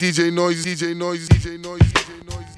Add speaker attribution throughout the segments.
Speaker 1: DJ Noise, DJ Noise, DJ Noise, DJ Noise.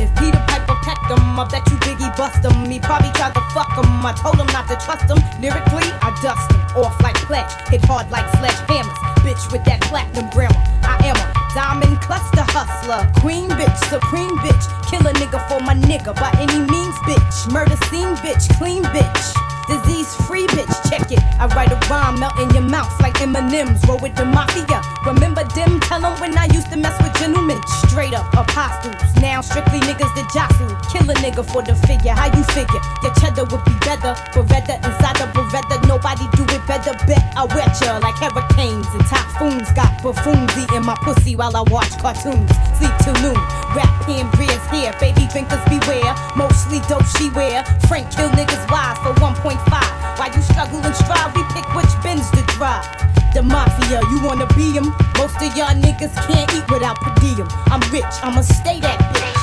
Speaker 2: If Peter Piper pecked him, I bet you Biggie bust him. He probably tried to fuck him. I told him not to trust him. Lyrically, I dust him. Off like pledge, hit hard like sledgehammers. Bitch with that platinum grammar. I am a diamond cluster hustler. Queen bitch, supreme bitch. Kill a nigga for my nigga by any means, bitch. Murder scene bitch, clean bitch. Disease free bitch, it. I write a rhyme, melt in your mouth like M&M's. Roll with the mafia. Remember them? Tell them when I used to mess with gentlemen. Straight up apostles. Now strictly niggas that jostle. Kill a nigga for the figure. How you figure? Your cheddar would be better. Beretta inside the Beretta. Nobody do it better. Bet I wet ya like hurricanes and typhoons. Got buffoons eating my pussy while I watch cartoons. Sleep till noon. Rap hand beers here. Baby drinkers beware. Mostly dope she wear. Frank kill niggas wise for 1.5. While you struggle and strive, we pick which bins to drive. The mafia, you wanna be him? Most of y'all niggas can't eat without per diem. I'm rich, I'ma stay that bitch.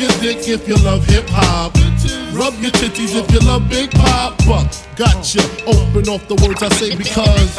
Speaker 3: Your dick if you love hip hop. Rub your titties if you love Big Poppa. Gotcha. Open off the words I say because.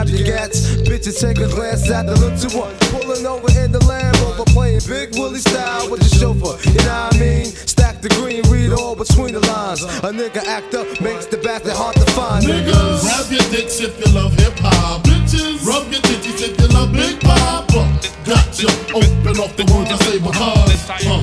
Speaker 4: gats. Bitches take a glance at the little one. Pulling over in the Land Rover. Playing Big Willie style with the chauffeur. You know what I mean? Stack the green, read all between the lines. A nigga act up makes the bastard hard to find.
Speaker 3: Niggas, grab your dicks if you love hip hop. Bitches, rub your titties if you love Big Poppa. Gotcha. Open off the words I say because. Uh,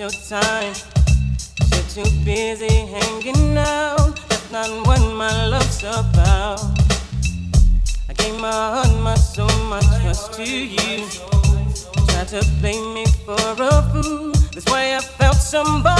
Speaker 2: your time. You're too busy hanging out. That's not what my love's about. I gave my heart, my soul, my trust to you. Tried to blame me for a fool. That's why I felt somebody